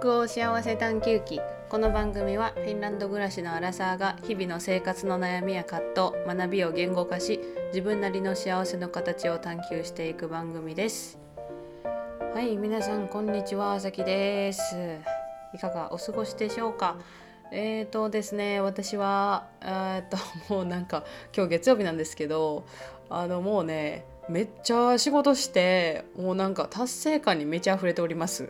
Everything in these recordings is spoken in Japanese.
北欧幸せ探求記。この番組はフィンランド暮らしのアラサーが日々の生活の悩みや葛藤学びを言語化し自分なりの幸せの形を探求していく番組です。はい皆さんこんにちはあさきです。いかがお過ごしでしょうか？えーとですね私はえー、っ ともうなんか今日月曜日なんですけどあのもうねめっちゃ仕事してもうなんか達成感にめちゃ溢れております。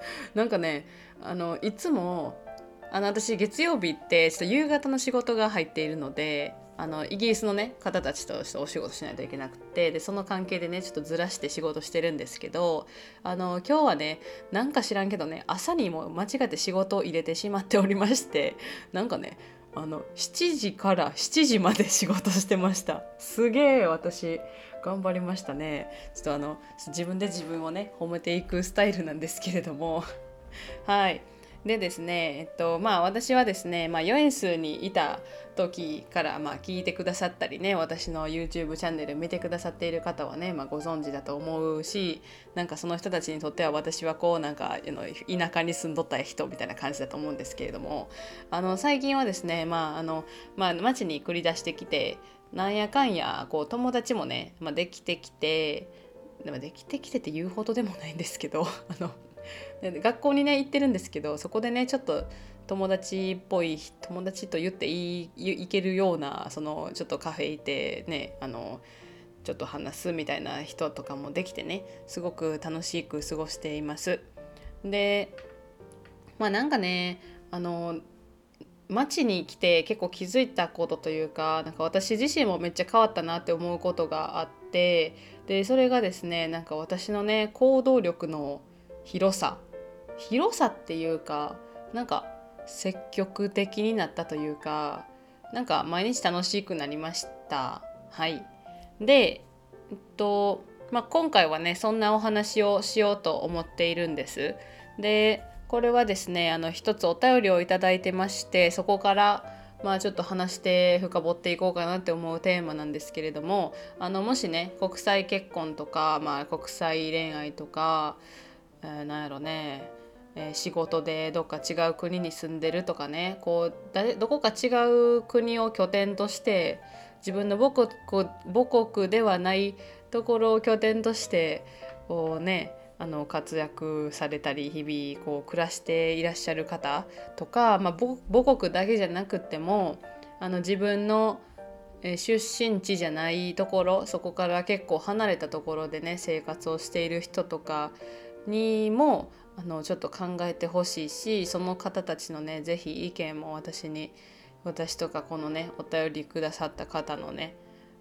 なんかねあのいつもあの私月曜日ってちょっと夕方の仕事が入っているのであのイギリスのね方たちとしてお仕事しないといけなくてでその関係でねちょっとずらして仕事してるんですけどあの今日はねなんか知らんけどね朝にも間違って仕事を入れてしまっておりましてなんかねあの7時から7時まで仕事してました。すげえ私。頑張りましたね。ちょっとあの自分で自分をね褒めていくスタイルなんですけれども。はい。でですね、えっとまあ、私はですね、まあ、ヨエンスにいた時から、まあ、聞いてくださったりね私の YouTube チャンネル見てくださっている方はね、まあ、ご存知だと思うしなんかその人たちにとっては私はこうなんか田舎に住んどった人みたいな感じだと思うんですけれども。あの最近はですね、まああのまあ、街に繰り出してきてなんやかんやこう友達もね、まあ、できてきてでもできてきてって言うほどでもないんですけど あの学校にね行ってるんですけどそこでねちょっと友達っぽい友達と言っていいけるようなそのちょっとカフェいてねあのちょっと話すみたいな人とかもできてねすごく楽しく過ごしています。でまあなんかねあの街に来て結構気づいたことというかなんか私自身もめっちゃ変わったなって思うことがあってでそれがですねなんか私のね行動力の広さ。広さっていうかなんか積極的になったというかなんか毎日楽しくなりました。はい。でえっとまあ、今回はねそんなお話をしようと思っているんです。でこれはですねあの一つお便りをいただいてましてそこからまあちょっと話して深掘っていこうかなって思うテーマなんですけれどもあのもしね国際結婚とか、まあ、国際恋愛とか、えー、なんやろねえ仕事でどっか違う国に住んでるとかねこう誰どこか違う国を拠点として自分の母国母国ではないところを拠点としてこうねあの活躍されたり日々こう暮らしていらっしゃる方とか、まあ、母国だけじゃなくてもあの自分の出身地じゃないところそこから結構離れたところでね生活をしている人とかにもあのちょっと考えてほしいしその方たちのね是非意見も私に私とかこのねお便りくださった方のね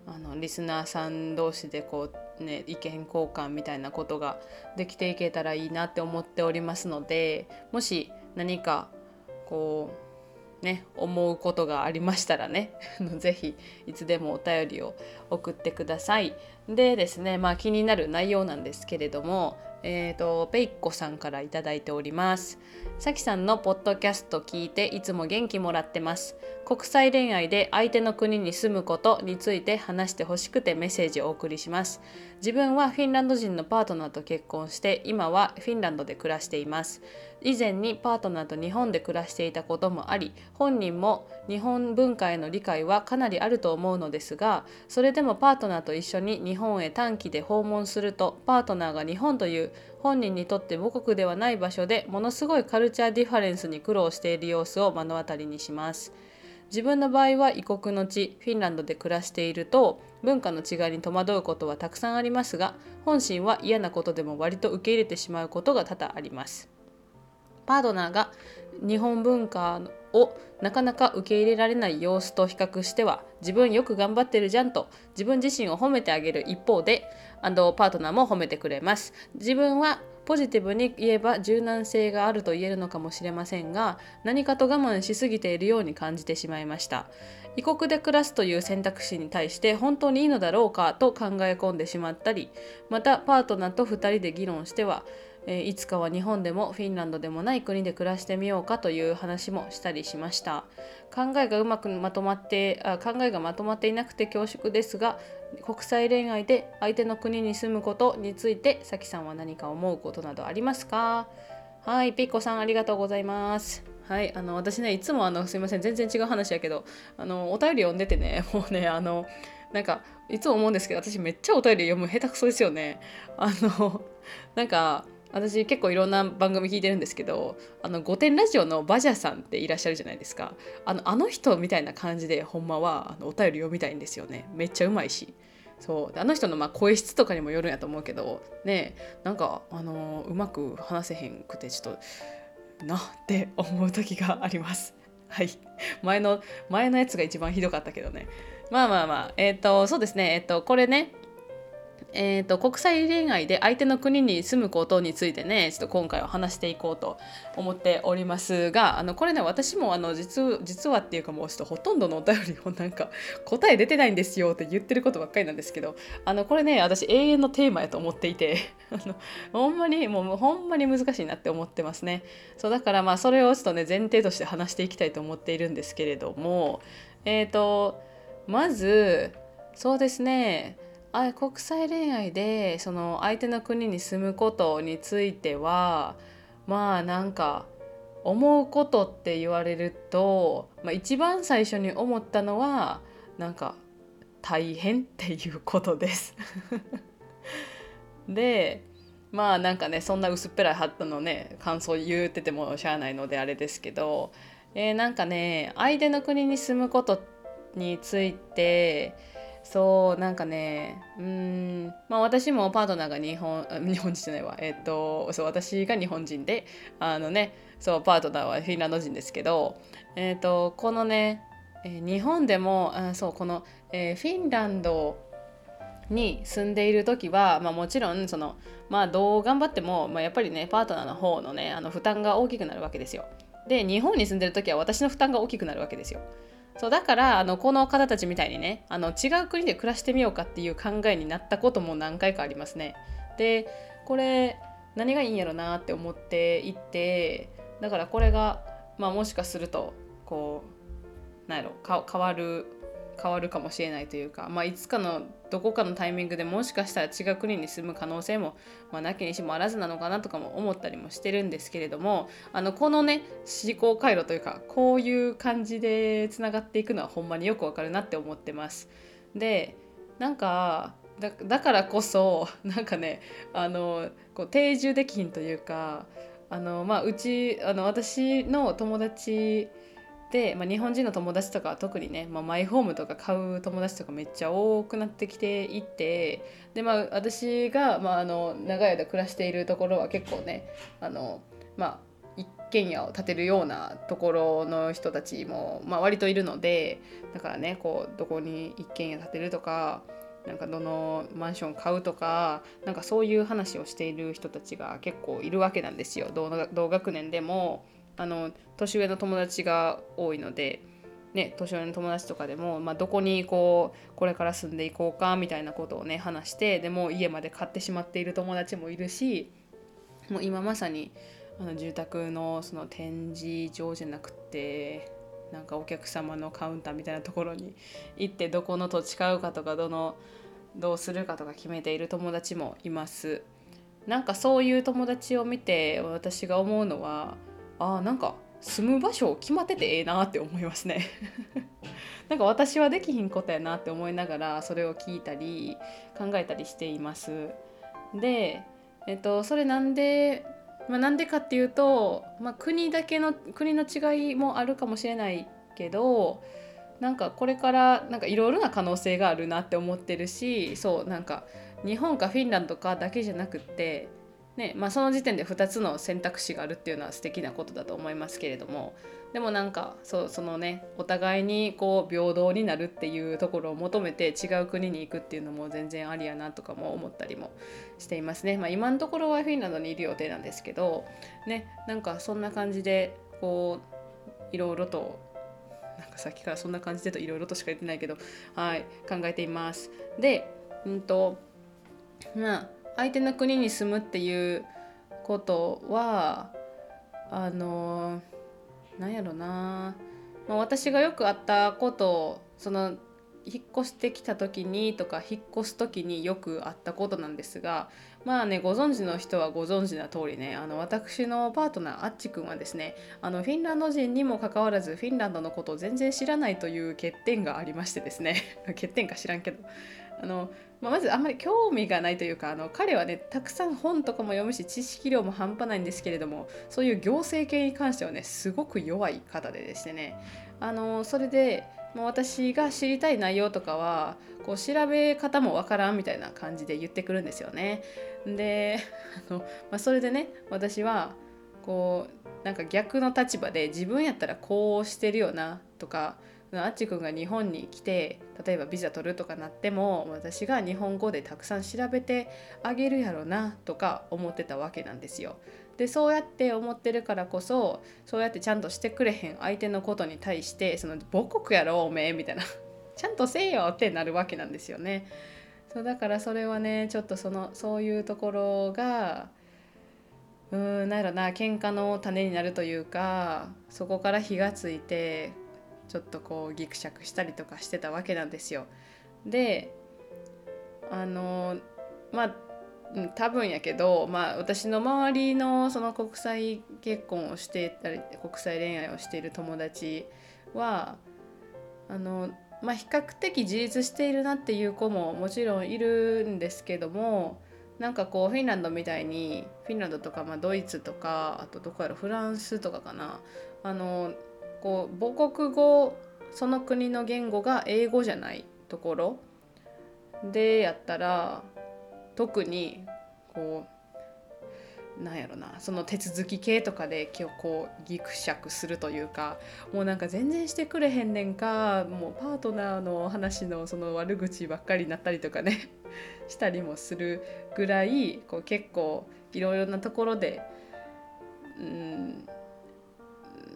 あのリスナーさん同士でこうね意見交換みたいなことができていけたらいいなって思っておりますのでもし何かこうね思うことがありましたらね 是非いつでもお便りを送ってください。でですねまあ気になる内容なんですけれどもえーと、ペイッコさんから頂いております。さきさんのポッドキャスト聞いていつも元気もらってます。国際恋愛で相手の国に住むことについて話してほしくてメッセージをお送りします。自分はフィンランド人のパートナーと結婚して今はフィンランドで暮らしています。以前にパートナーと日本で暮らしていたこともあり本人も日本文化への理解はかなりあると思うのですがそれでもパートナーと一緒に日本へ短期で訪問するとパートナーが日本という本人にとって母国ではない場所でものすごい culture difference に苦労している様子を目の当たりにします。自分の場合は異国の地フィンランドで暮らしていると文化の違いに戸惑うことはたくさんありますが本心は嫌なことでも割と受け入れてしまうことが多々あります。パートナーが日本文化をなかなか受け入れられない様子と比較しては自分よく頑張ってるじゃんと自分自身を褒めてあげる一方でパートナーも褒めてくれます自分はポジティブに言えば柔軟性があると言えるのかもしれませんが何かと我慢しすぎているように感じてしまいました。異国で暮らすという選択肢に対して本当にいいのだろうかと考え込んでしまったりまたパートナーと2人で議論してはいつかは日本でもフィンランドでもない国で暮らしてみようかという話もしたりしました。考えがうまくまとまってあ考えがまとまっていなくて恐縮ですが国際恋愛で相手の国に住むことについてさきさんは何か思うことなどありますか？はいピッコさんありがとうございます。はいあの私ねいつもあのすいません全然違う話やけどあのお便り読んでてね もうねあのなんかいつも思うんですけど私めっちゃお便り読む下手くそですよね。あのなんか私結構いろんな番組聞いてるんですけどあの「御殿ラジオ」のバジャさんっていらっしゃるじゃないですか。あのあの人みたいな感じでほんまはあのお便り読みたいんですよね。めっちゃうまいし。そう。あの人のまあ声質とかにもよるんやと思うけどねなんかあのうまく話せへんくてちょっとなって思う時があります。はい。前の前のやつが一番ひどかったけどね。まあまあまあえっ、ー、とそうですね。えっ、ー、とこれねえーと、国際恋愛で相手の国に住むことについてねちょっと今回は話していこうと思っておりますがあのこれね私もあの実実はっていうかもうちょっとほとんどのお便りをなんか答え出てないんですよって言ってることばっかりなんですけどあのこれね私永遠のテーマやと思っていて あのほんまにもうほんまに難しいなって思ってますね。そうだからまあそれをちょっとね前提として話していきたいと思っているんですけれどもえっ、ー、とまずそうですね。あ国際恋愛でその相手の国に住むことについてはまあなんか思うことって言われると、まあ、一番最初に思ったのはなんか大変っていうことです。でまあなんかねそんな薄っぺらいハットのね感想言うててもしゃあないのであれですけど、えー、なんかね相手の国に住むことについてそうなんかねうんまあ私もパートナーが日本日本人じゃないわえっ、とそう私が日本人であのねそうパートナーはフィンランド人ですけどえっ、とこのね、え日本でもあそうこの、え、フィンランドに住んでいる時は、まあ、もちろんその、まあ、どう頑張っても、まあ、やっぱりねパートナーの方のねあの負担が大きくなるわけですよ。で日本に住んでる時は私の負担が大きくなるわけですよ。そうだからあのこの方たちみたいにねあの違う国で暮らしてみようかっていう考えになったことも何回かありますね。でこれ何がいいんやろなって思っていてだからこれが、まあ、もしかするとこうなんやろ変わる変わるかもしれないというか、まあ、いつかのどこかのタイミングでもしかしたら違う国に住む可能性も、まあ、なきにしもあらずなのかなとかも思ったりもしてるんですけれどもあのこのね思考回路というかこういう感じでつながっていくのはほんまによくわかるなって思ってます。でなんかだからこそ なんかねあのこう定住できひんというかあの、まあ、うちあの私の友達で、まあ、日本人の友達とかは特にね、まあ、マイホームとか買う友達とかめっちゃ多くなってきていてで、まあ、私が、まあ、あの長い間暮らしているところは結構ねあの、まあ、一軒家を建てるようなところの人たちも、まあ、割といるのでだからねこうどこに一軒家建てるとかなんかどのマンション買うとかなんかそういう話をしている人たちが結構いるわけなんですよ同学年でも。あの年上の友達が多いので、ね、年上の友達とかでも、まあ、どこにこうこれから住んでいこうかみたいなことをね話してでも家まで買ってしまっている友達もいるしもう今まさにあの住宅のその展示場じゃなくてなんかお客様のカウンターみたいなところに行ってどこの土地買うかとかどのどうするかとか決めている友達もいます。なんかそういう友達を見て私が思うのはあなんか住む場所決まっててええなって思いますね。なんか私はできひんことやなって思いながらそれを聞いたり考えたりしています。でえっとそれなんでまあ、なんでかっていうと、まあ、国だけの国の違いもあるかもしれないけどなんかこれからなんかいろいろな可能性があるなって思ってるしそうなんか日本かフィンランドかだけじゃなくってねまあ、その時点で2つの選択肢があるっていうのは素敵なことだと思いますけれどもでもなんかそそのねお互いにこう平等になるっていうところを求めて違う国に行くっていうのも全然ありやなとかも思ったりもしていますね。まあ、今のところはフィンランドにいる予定なんですけどねなんかそんな感じでこういろいろとなんかさっきからそんな感じでといろいろとしか言ってないけどはい考えています。でうんとまあ相手の国に住むっていうことはあのなんやろな、まあ、私がよくあったことをその引っ越してきた時にとか引っ越す時によくあったことなんですがまあねご存知の人はご存知な通りねあの私のパートナーあっちくんはですねあのフィンランド人にもかかわらずフィンランドのことを全然知らないという欠点がありましてですね。欠点か知らんけど。あの、まあ、まずあんまり興味がないというかあの彼はねたくさん本とかも読むし知識量も半端ないんですけれどもそういう行政系に関してはねすごく弱い方でですねあのそれでもう私が知りたい内容とかはこう調べ方もわからんみたいな感じで言ってくるんですよね。であの、まあ、それでね私はこうなんか逆の立場で自分やったらこうしてるよなとかあっちくんが日本に来て例えばビザ取るとかなっても私が日本語でたくさん調べてあげるやろなとか思ってたわけなんですよ。でそうやって思ってるからこそそうやってちゃんとしてくれへん相手のことに対してその母国やろおめえみたいな ちゃんとせえよってなるわけなんですよね。そうだからそれはねちょっとそのそういうところがうーんなんやろな喧嘩の種になるというかそこから火がついてちょっとこうギクシャクしたりとかしてたわけなんですよ。であのまあ多分やけど、まあ、私の周りのその国際結婚をしてたり国際恋愛をしている友達はあの、まあ、比較的自立しているなっていう子ももちろんいるんですけどもなんかこうフィンランドみたいにフィンランドとか、まあ、ドイツとかあとどこやろフランスとかかなあのこう母国語その国の言語が英語じゃないところでやったら特にこうなんやろなその手続き系とかで今日こうギクシャクするというかもうなんか全然してくれへんねんかもうパートナーの話のその悪口ばっかりになったりとかね したりもするぐらいこう結構いろいろなところでうん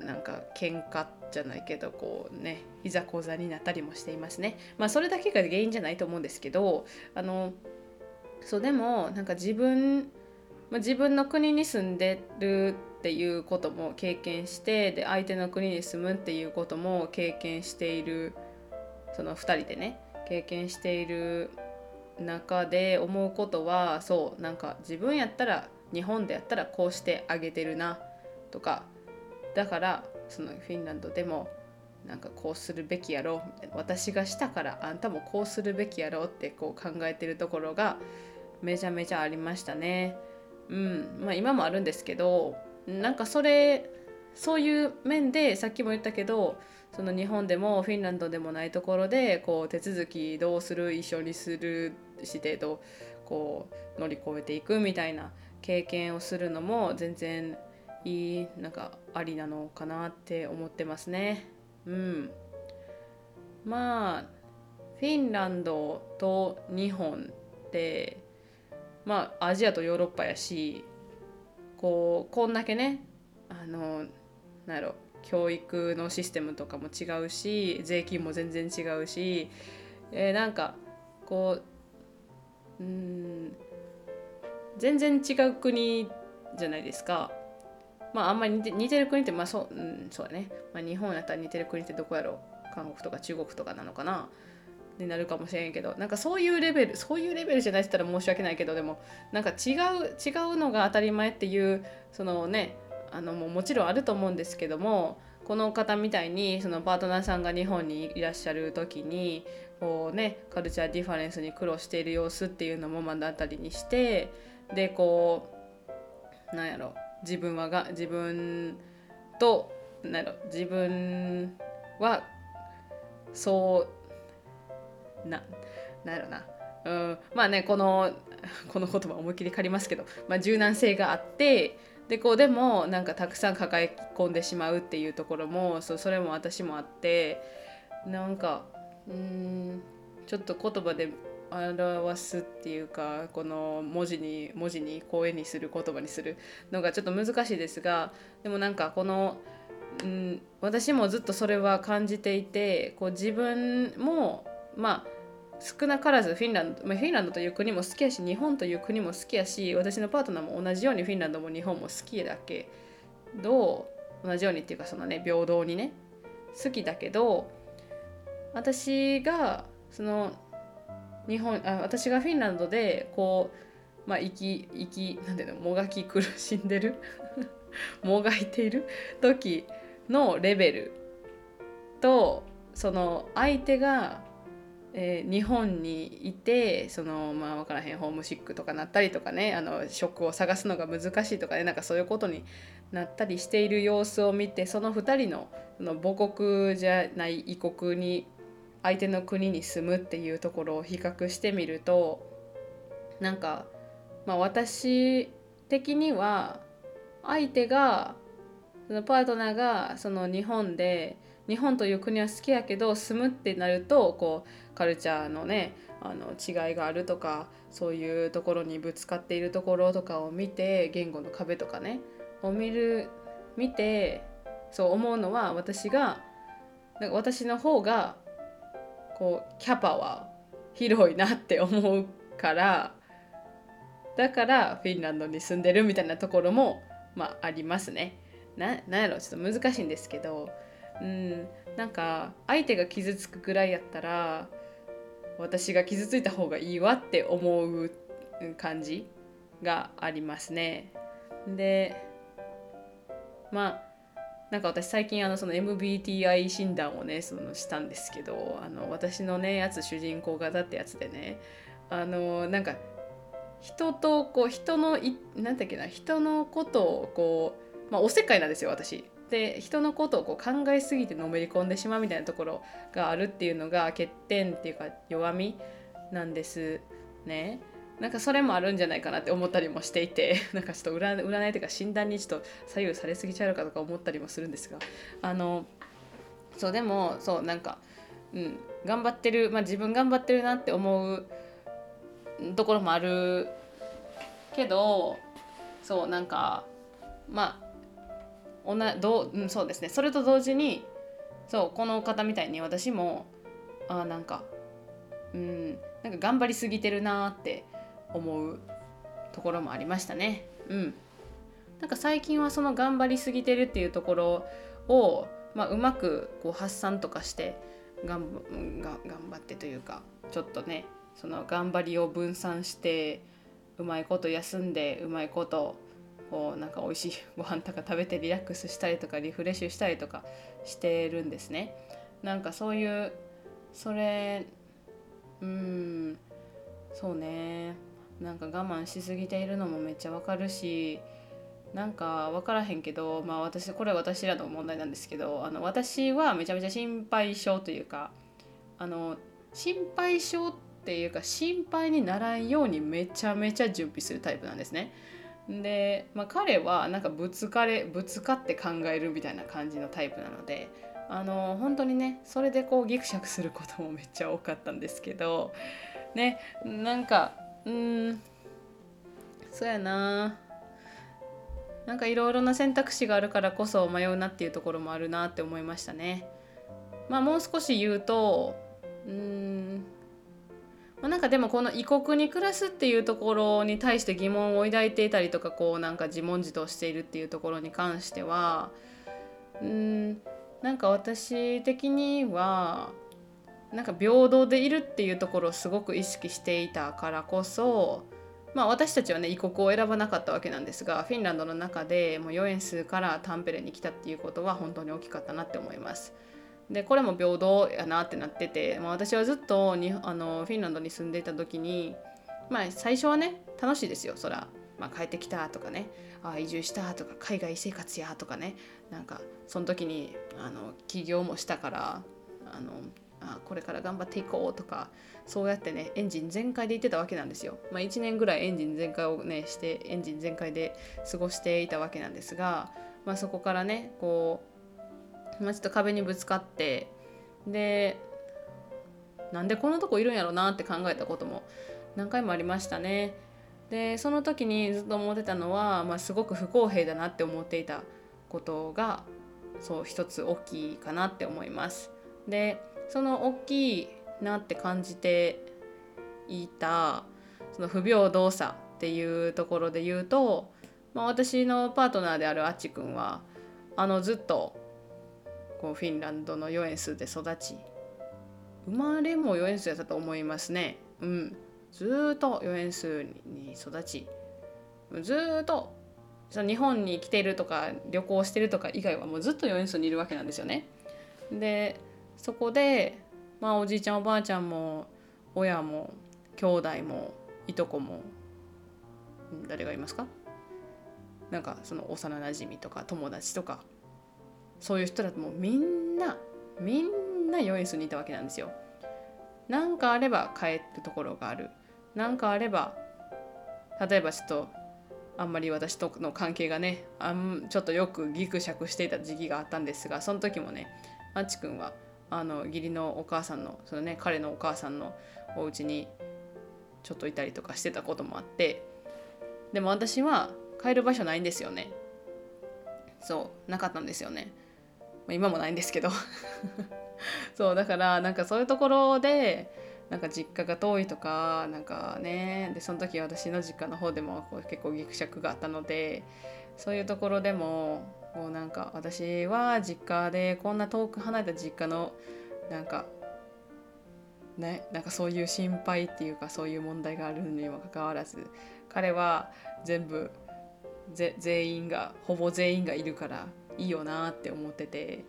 なんか喧嘩じゃないけどこうねいざこざになったりもしていますね。まあそれだけが原因じゃないと思うんですけどあのそうでもなんか自分、自分の国に住んでるっていうことも経験してで相手の国に住むっていうことも経験しているその2人でね経験している中で思うことはそうなんか自分やったら日本でやったらこうしてあげてるなとかだからそのフィンランドでもなんかこうするべきやろみたいな私がしたからあんたもこうするべきやろうってこう考えてるところがめちゃめちゃありましたね。うんまあ、今もあるんですけどなんかそれそういう面でさっきも言ったけどその日本でもフィンランドでもないところでこう手続きどうする一緒にするしてとこう乗り越えていくみたいな経験をするのも全然いいなんかありなのかなって思ってますね。うん、まあフィンランドと日本ってまあアジアとヨーロッパやしこうこんだけねあのなんやろ教育のシステムとかも違うし税金も全然違うし、えー、なんかこううん全然違う国じゃないですか。まああんまり似てる国ってまあそう,、うん、そうだね、まあ、日本やったら似てる国ってどこやろう。韓国とか中国とかなのかな。になるかもしれんけどなんかそういうレベルそういうレベルじゃないって言ったら申し訳ないけどでもなんか違う違うのが当たり前っていうそのねあのももちろんあると思うんですけどもこの方みたいにそのパートナーさんが日本にいらっしゃる時にこうね culture difference に苦労している様子っていうのも目の当たりにしてでこうなんやろ自分はが自分となんやろ自分はそうななんやろな。うんまあねこの この言葉思いっきり借りますけど、まあ、柔軟性があってでこうでもなんかたくさん抱え込んでしまうっていうところもそそれも私もあってなんかうんちょっと言葉で表すっていうかこの文字に文字に声にする言葉にするのがちょっと難しいですがでもなんかこの、うん、私もずっとそれは感じていてこう自分もまあ少なからずフィンランド、まあ、フィンランドという国も好きやし日本という国も好きやし私のパートナーも同じようにフィンランドも日本も好きだけど同じようにっていうかそのね平等にね好きだけど私がその日本あ私がフィンランドでこうまあ生き生きなんていうのもがき苦しんでる もがいている時のレベルとその相手が、えー、日本にいてそのまあ分からへんホームシックとかなったりとかねあの職を探すのが難しいとかねなんかそういうことになったりしている様子を見てその2人のその母国じゃない異国に相手の国に住むっていうところを比較してみるとなんか、まあ、私的には相手がそのパートナーがその日本で日本という国は好きやけど住むってなるとこうカルチャーのねあの違いがあるとかそういうところにぶつかっているところとかを見て言語の壁とかねを見る見てそう思うのは私がなんか私の方がこうキャパは広いなって思うからだからフィンランドに住んでるみたいなところもまあありますね。ななんやろちょっと難しいんですけどうんなんか相手が傷つくぐらいやったら私が傷ついた方がいいわって思う感じがありますね。でまあなんか私最近あのその MBTI 診断をねそのしたんですけどあの私のねやつ主人公型ってやつでねあのなんか人とこう人のいなんだっけな人のことをこうまあおせっかいなんですよ私。で人のことをこう考えすぎてのめり込んでしまうみたいなところがあるっていうのが欠点っていうか弱みなんですね。なんかそれもあるんじゃないかなって思ったりもしていて なんかちょっと占占いというか診断にちょっと左右されすぎちゃうかとか思ったりもするんですがあのそうでもそうなんか、うん、頑張ってる、まあ、自分頑張ってるなって思うところもあるけどそうなんかまあおなどう、うん、そうですね。それと同時にそうこの方みたいに私もあなんかうんなんか頑張りすぎてるなって思うところもありましたね。うん、なんか最近はその頑張りすぎてるっていうところを、まあ、うまくこう発散とかして頑張ってというかちょっとねその頑張りを分散してうまいこと休んでうまいことこうなんか美味しい ご飯とか食べてリラックスしたりとかリフレッシュしたりとかしてるんですね。なんかそういうそれうんそうねなんか我慢しすぎているのもめっちゃわかるしなんか分からへんけどまあ私これは私らの問題なんですけどあの私はめちゃめちゃ心配性というかあの心配性っていうか心配にならんようにめちゃめちゃ準備するタイプなんですね。で、まあ、彼はなんかぶつかれぶつかって考えるみたいな感じのタイプなのであの本当にねそれでこうギクシャクすることもめっちゃ多かったんですけどねなんかうん。そうやな。なんかいろいろな選択肢があるからこそ迷うなっていうところもあるなって思いましたね。まあもう少し言うとうん。まあ、なんかでもこの異国に暮らすっていうところに対して疑問を抱いていたりとかこうなんか自問自答しているっていうところに関してはうん。なんか私的にはなんか平等でいるっていうところをすごく意識していたからこそまあ私たちはね異国を選ばなかったわけなんですがフィンランドの中でもう4円数からタンペレに来たっていうことは本当に大きかったなって思います。でこれも平等やなってなってて、まあ、私はずっとにあのフィンランドに住んでいた時にまあ最初はね楽しいですよそら、まあ、帰ってきたとかねあ移住したとか海外生活やとかねなんかその時にあの起業もしたからあのあこれから頑張っていこうとかそうやってねエンジン全開で行ってたわけなんですよ。まあ、1年ぐらいエンジン全開をねしてエンジン全開で過ごしていたわけなんですが、まあ、そこからねこう、まあ、ちょっと壁にぶつかってでなんでこんなとこいるんやろうなって考えたことも何回もありましたね。でその時にずっと思ってたのは、まあ、すごく不公平だなって思っていたことがそう一つ大きいかなって思います。でその大きいなって感じていたその不平等さっていうところで言うと、まあ、私のパートナーであるあっちくんはあのずっとこうフィンランドのヨエンスで育ち。生まれも4円数やったと思いますね。うん。ずっと4円数に育ち。ずっとその日本に来てるとか旅行してるとか以外はもうずっと4円数にいるわけなんですよね。でそこで、まあ、おじいちゃんおばあちゃんも親も兄弟もいとこも誰がいますか？なんかその幼なじみとか友達とかそういう人らともうみんなみんな4円数にいたわけなんですよ。なんかあれば帰るところがある。なんかあれば例えばちょっとあんまり私との関係がねあんちょっとよくギクシャクしていた時期があったんですがその時もねあっちくんはあの義理のお母さんのそのね彼のお母さんのお家にちょっといたりとかしてたこともあってでも私は帰る場所ないんですよね。そうなかったんですよね、まあ、今もないんですけど。そうだからなんかそういうところでなんか実家が遠いとかなんかねでその時私の実家の方でもこう結構ぎくしゃくがあったのでそういうところでももうなんか私は実家でこんな遠く離れた実家のなんかねなんかそういう心配っていうかそういう問題があるにもかかわらず彼は全部全員がほぼ全員がいるからいいよなって思ってて。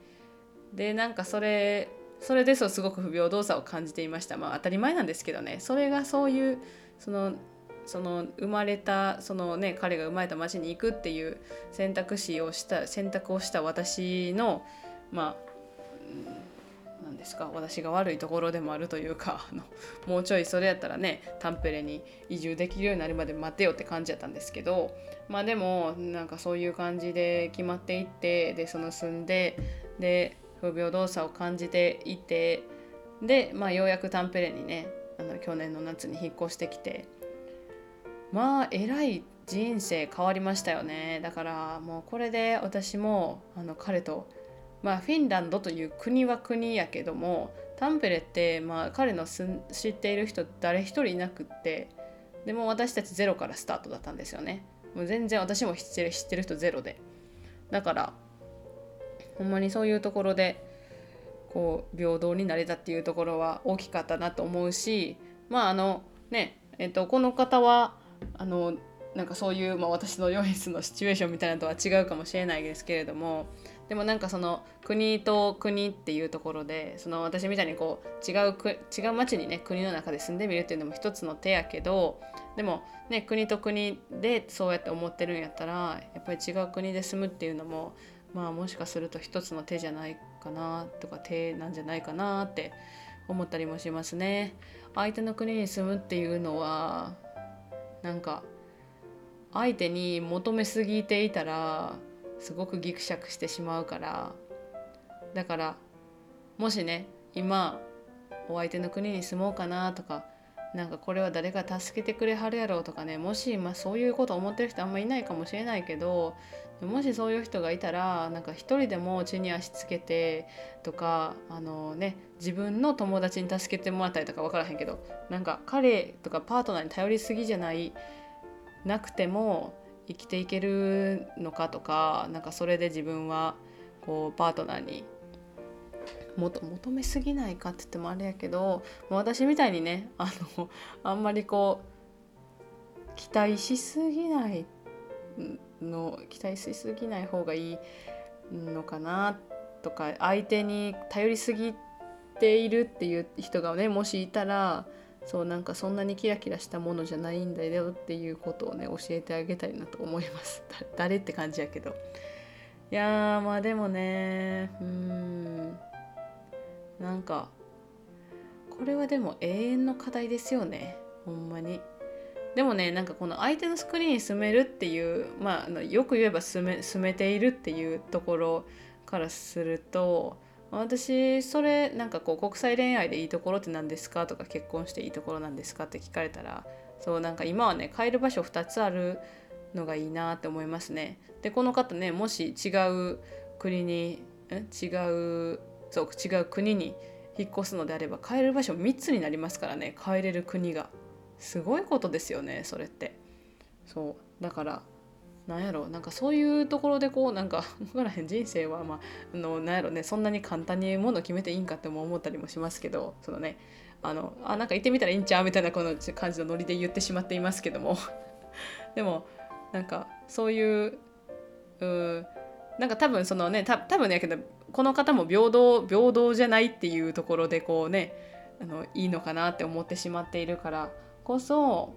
でなんかそれそれですごく不平等さを感じていました。まあ当たり前なんですけどね。それがそういうそのその生まれたそのね彼が生まれた町に行くっていう選択肢をした選択をした私のまあ何ですか私が悪いところでもあるというかあのもうちょいそれやったらねタンペレに移住できるようになるまで待てよって感じやったんですけどまあでもなんかそういう感じで決まっていってでその住んでで不平等さを感じていてで、まあ、ようやくタンペレにねあの去年の夏に引っ越してきてまあえらい人生変わりましたよね。だからもうこれで私もあの彼とまあフィンランドという国は国やけどもタンペレってまあ彼の知っている人誰一人いなくってでも私たちゼロからスタートだったんですよね。もう全然私も知ってる知ってる人ゼロで。だからほんまにそういうところでこう平等になれたっていうところは大きかったなと思うしまああのねえっとこの方はあのなんかそういう、まあ、私のヨイスのシチュエーションみたいなのとは違うかもしれないですけれどもでもなんかその国と国っていうところでその私みたいにこう違う違う町にね国の中で住んでみるっていうのも一つの手やけどでもね国と国でそうやって思ってるんやったらやっぱり違う国で住むっていうのもまあもしかすると一つの手じゃないかなとか手なんじゃないかなって思ったりもしますね。相手の国に住むっていうのはなんか相手に求めすぎていたらすごくギクシャクしてしまうからだからもしね今お相手の国に住もうかなとかなんかこれは誰か助けてくれはるやろうとかねもし、ま、そういうこと思ってる人あんまいないかもしれないけどもしそういう人がいたらなんか一人でも地に足つけてとかあのね自分の友達に助けてもらったりとか分からへんけどなんか彼とかパートナーに頼りすぎじゃないなくても生きていけるのかとかなんかそれで自分はこうパートナーに求めすぎないかって言ってもあれやけど私みたいにねあのあんまりこう期待しすぎないの期待しすぎない方がいいのかなとか相手に頼りすぎているっていう人がねもしいたらそうなんかそんなにキラキラしたものじゃないんだよっていうことをね教えてあげたいなと思います。誰って感じやけど。いやまあでもねうん。なんかこれはでも永遠の課題ですよね。ほんまに。でもねなんかこの相手のスクリーンに住めるっていうまあよく言えば住め住めているっていうところからすると私それなんかこう国際恋愛でいいところって何ですかとか結婚していいところなんですかって聞かれたらそうなんか今はね帰る場所2つあるのがいいなって思いますね。でこの方ねもし違う国に違うそう違う国に引っ越すのであれば帰る場所3つになりますからね帰れる国が。すごいことですよねそれって。そう。だからなんやろなんかそういうところでこうなんか分からへん。人生はまああのなんやろねそんなに簡単にもの決めていいんかっても思ったりもしますけどそのねあのあなんか行ってみたらいいんちゃうみたいなこの感じのノリで言ってしまっていますけども。でもなんかそういううなんか多分そのねた多分ねやけどこの方も平等平等じゃないっていうところでこうねあのいいのかなって思ってしまっているからこそ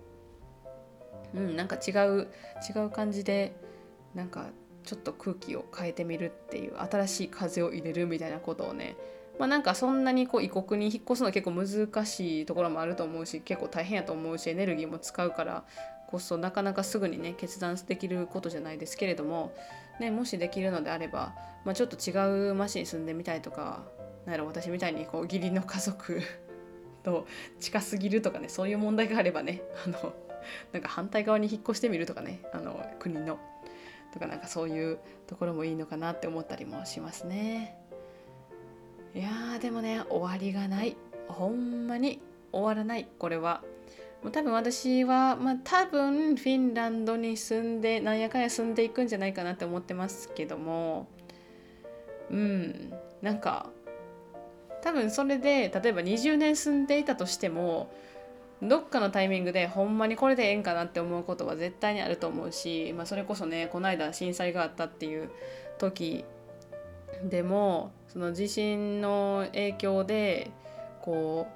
うんなんか違う違う感じでなんかちょっと空気を変えてみるっていう新しい風を入れるみたいなことをねまあなんかそんなにこう異国に引っ越すのは結構難しいところもあると思うし結構大変やと思うしエネルギーも使うからこそなかなかすぐにね決断できることじゃないですけれども、ね、もしできるのであれば、まあ、ちょっと違う町に住んでみたいとかなんやろ私みたいにこう義理の家族と近すぎるとかねそういう問題があればね あのなんか反対側に引っ越してみるとかねあの国のとかなんかそういうところもいいのかなって思ったりもしますね。いやーでもね終わりがない。ほんまに終わらない。これは。もう多分私はまあ多分フィンランドに住んでなんやかんや住んでいくんじゃないかなって思ってますけども。うん。なんか多分それで例えば20年住んでいたとしてもどっかのタイミングでほんまにこれでええんかなって思うことは絶対にあると思うし、まあ、それこそねこの間震災があったっていう時でもその地震の影響でこ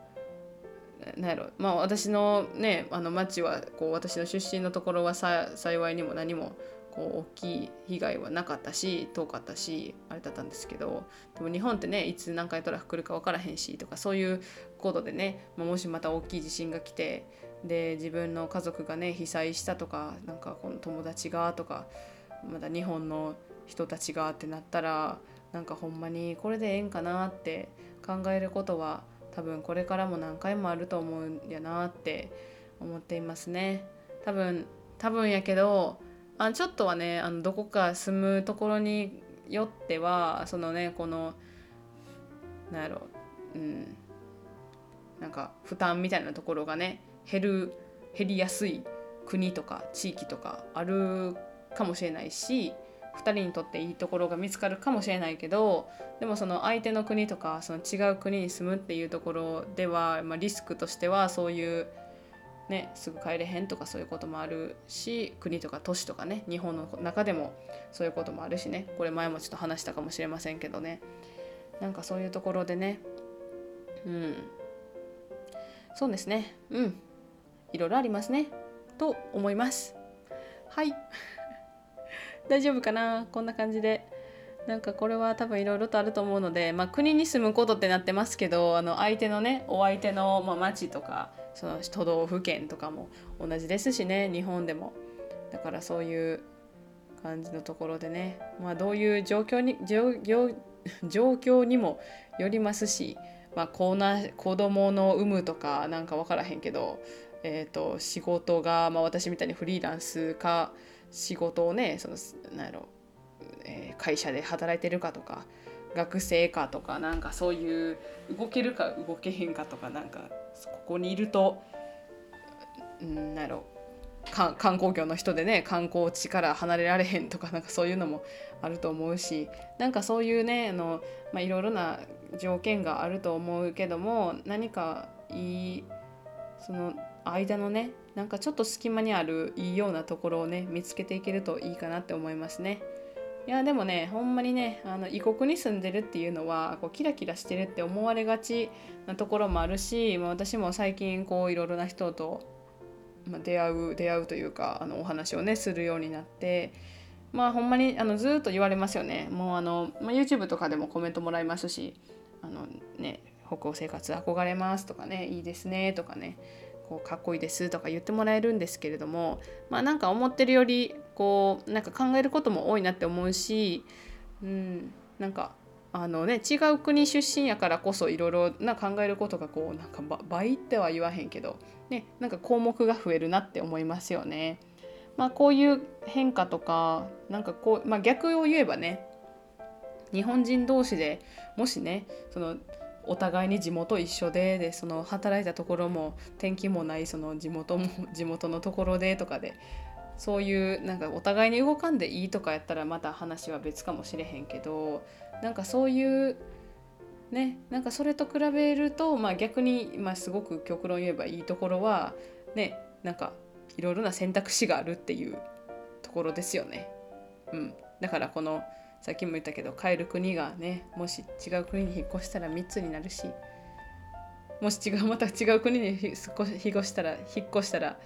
うなんやろまあ私のねあの町はこう私の出身のところはさ幸いにも何も大きい被害はなかったし遠かったしあれだったんですけどでも日本ってねいつ何回トラフ来るか分からへんしとかそういうことでね、ま、もしまた大きい地震が来てで自分の家族がね被災したとかなんかこの友達がとかまだ日本の人たちがってなったらなんかほんまにこれでええんかなって考えることは多分これからも何回もあると思うんやなって思っていますね。多分多分やけどあちょっとはねあのどこか住むところによってはそのねこのなんやろうんなんか負担みたいなところがね減る減りやすい国とか地域とかあるかもしれないし2人にとっていいところが見つかるかもしれないけどでもその相手の国とかその違う国に住むっていうところでは、まあ、リスクとしてはそういう、ね、すぐ帰れへんとかそういうこともあるし国とか都市とかね日本の中でもそういうこともあるしねこれ前もちょっと話したかもしれませんけどね。なんかそういうところでねうん。そうですね。うん。いろいろありますね。と思います。はい。大丈夫かな？こんな感じで。なんかこれは多分いろいろとあると思うので、まあ、国に住むことってなってますけどあの相手のねお相手の、まあ、町とかその都道府県とかも同じですしね日本でも。だからそういう感じのところでね、まあ、どういう状況に状況にもよりますし、まあ、こんな子供の有無とかなんか分からへんけど、えーと、仕事が、まあ、私みたいにフリーランスか仕事をねそのなんやろ、え、会社で働いてるかとか学生かとかなんかそういう動けるか動けへんかとかなんかここにいるとなんやろ観光業の人でね観光地から離れられへんとか なんかそういうのもあると思うしなんかそういうねあの、まあ、いろいろな条件があると思うけども何かいいその間のねなんかちょっと隙間にあるいいようなところをね見つけていけるといいかなって思いますね。いやでもねほんまにねあの異国に住んでるっていうのはこうキラキラしてるって思われがちなところもあるし、まあ、私も最近こういろいろな人と、まあ、出会う出会うというかあのお話をねするようになってまあほんまにあのずっと言われますよね。もうあの、まあ、YouTube とかでもコメントもらいますしあのね北欧生活憧れますとかねいいですねとかねこうかっこいいですとか言ってもらえるんですけれどもまあなんか思ってるよりこうなんか考えることも多いなって思うし、うん、なんかあのね違う国出身やからこそいろいろな考えることがこうなんか倍っては言わへんけど、ね、なんか項目が増えるなって思いますよね。まあ、こういう変化とかなんかこう、まあ、逆を言えばね日本人同士でもしねそのお互いに地元一緒ででその働いたところも転勤もないその地元も地元のところでとかでそういうなんかお互いに動かんでいいとかやったらまた話は別かもしれへんけどなんかそういうねなんかそれと比べると、まあ、逆に、まあ、すごく極論言えばいいところはねなんかいろいろな選択肢があるっていうところですよね。うん、だからこのさっきも言ったけど帰る国がねもし違う国に引っ越したら3つになるしもし違うまた違う国に引っ越したら引っ越したら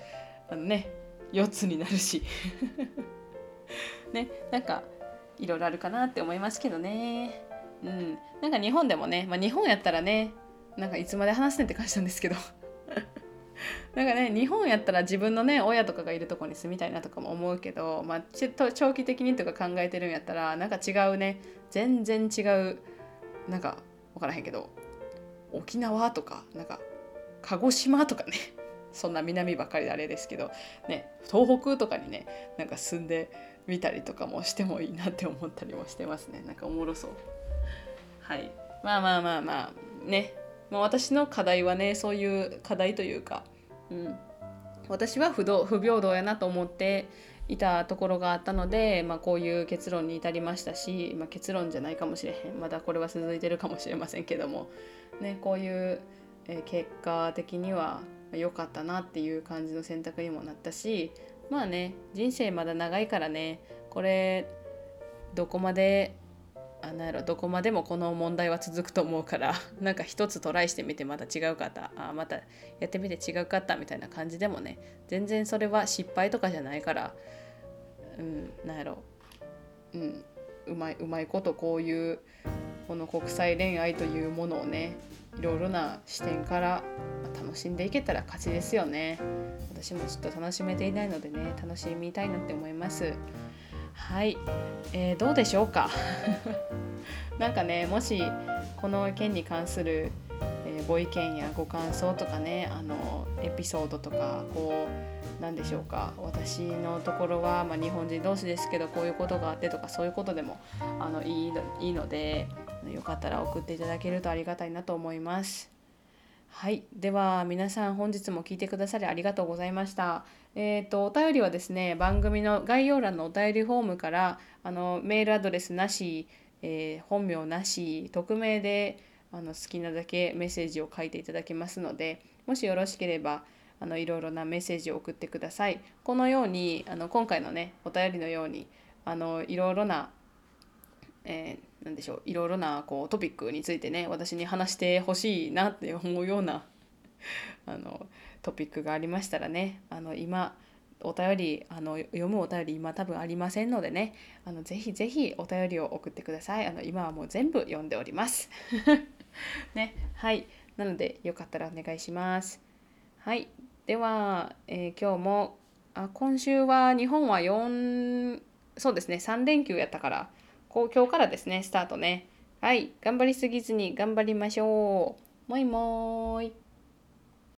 あのね4つになるし。ねなんかいろいろあるかなって思いますけどね。うん。なんか日本でもね、まあ、日本やったらねなんかいつまで話すねって感じなんですけど。なんかね日本やったら自分のね親とかがいるとこに住みたいなとかも思うけど、まあ、長期的にとか考えてるんやったらなんか違うね全然違うなんか分からへんけど沖縄とかなんか鹿児島とかね。そんな南ばっかりであれですけどね東北とかにねなんか住んでみたりとかもしてもいいなって思ったりもしてますね。なんかおもろそう。はい。まあまあまあまあね、まあ、私の課題はねそういう課題というか、うん、私は不不平等やなと思っていたところがあったので、まあ、こういう結論に至りましたし、まあ、結論じゃないかもしれへん。まだこれは続いてるかもしれませんけども、ね、こういう、え結果的には良かったなっていう感じの選択にもなったしまあね人生まだ長いからねこれどこまであなんやろどこまでもこの問題は続くと思うから なんか一つトライしてみてまた違うかったあまたやってみて違うかったみたいな感じでもね全然それは失敗とかじゃないからうんなんやろうんうまいうまいことこういうこの国際恋愛というものをねいろいろな視点から楽しんでいけたら勝ちですよね。私もちょっと楽しめていないのでね楽しみたいなって思います。はい、えー、どうでしょうか？なんかねもしこの件に関する、えー、ご意見やご感想とかねあのエピソードとかこう何でしょうか？私のところは、まあ、日本人同士ですけどこういうことがあってとかそういうことでもあのいいいいのでよかったら送っていただけるとありがたいなと思います。はい、では皆さん本日も聞いてくださりありがとうございました。えっ、ー、とお便りはですね番組の概要欄のお便りフォームからあのメールアドレスなし、えー、本名なし匿名であの好きなだけメッセージを書いていただけますのでもしよろしければあのいろいろなメッセージを送ってください。このようにあの今回のねお便りのようにあのいろいろな、えー何でしょういろいろなこうトピックについてね私に話してほしいなって思うような あのトピックがありましたらねあの今お便りあの読むお便り今多分ありませんのでねあのぜひぜひお便りを送ってください。あの今はもう全部読んでおります。ねはい。なのでよかったらお願いします。はい。では、えー、今日もあ今週は日本は4そうですね3連休やったからこう今日からですね、スタートね。はい、頑張りすぎずに頑張りましょう。もいもーい。